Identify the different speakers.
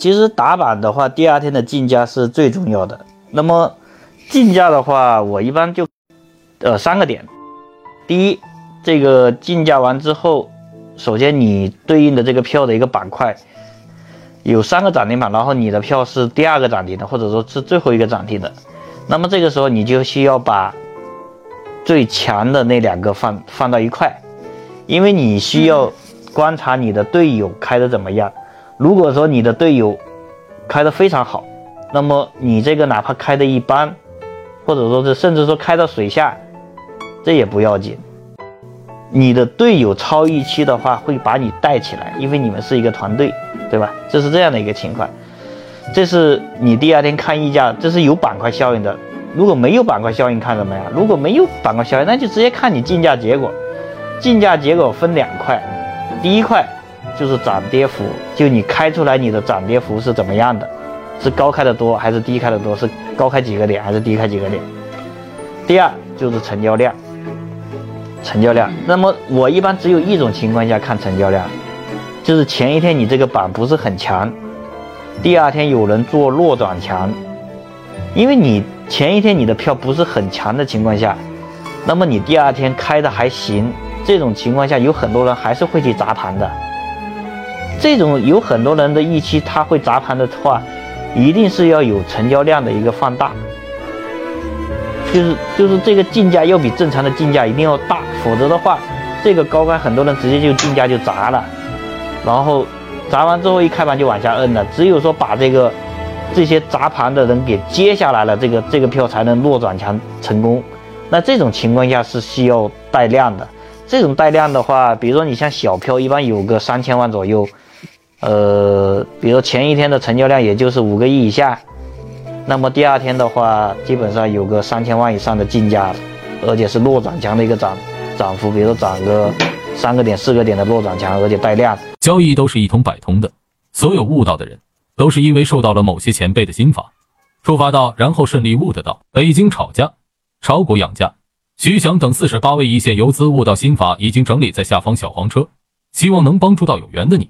Speaker 1: 其实打板的话，第二天的竞价是最重要的。那么竞价的话，我一般就呃三个点。第一，这个竞价完之后，首先你对应的这个票的一个板块有三个涨停板，然后你的票是第二个涨停的，或者说是最后一个涨停的。那么这个时候你就需要把最强的那两个放放到一块，因为你需要观察你的队友开的怎么样。如果说你的队友开的非常好，那么你这个哪怕开的一般，或者说是甚至说开到水下，这也不要紧。你的队友超预期的话，会把你带起来，因为你们是一个团队，对吧？这是这样的一个情况。这是你第二天看溢价，这是有板块效应的。如果没有板块效应，看什么呀？如果没有板块效应，那就直接看你竞价结果。竞价结果分两块，第一块就是涨跌幅，就你开出来你的涨跌幅是怎么样的，是高开的多还是低开的多，是高开几个点还是低开几个点。第二就是成交量，成交量。那么我一般只有一种情况下看成交量，就是前一天你这个板不是很强。第二天有人做弱转强，因为你前一天你的票不是很强的情况下，那么你第二天开的还行，这种情况下有很多人还是会去砸盘的。这种有很多人的预期他会砸盘的话，一定是要有成交量的一个放大，就是就是这个竞价要比正常的竞价一定要大，否则的话，这个高开很多人直接就竞价就砸了，然后。砸完之后一开盘就往下摁了，只有说把这个这些砸盘的人给接下来了，这个这个票才能弱转强成功。那这种情况下是需要带量的。这种带量的话，比如说你像小票，一般有个三千万左右，呃，比如前一天的成交量也就是五个亿以下，那么第二天的话，基本上有个三千万以上的竞价，而且是弱转强的一个涨涨幅，比如说涨个三个点、四个点的弱转强，而且带量。
Speaker 2: 交易都是一通百通的，所有悟道的人都是因为受到了某些前辈的心法，触发到，然后顺利悟得到。北京炒家、炒股养家、徐翔等四十八位一线游资悟道心法已经整理在下方小黄车，希望能帮助到有缘的你。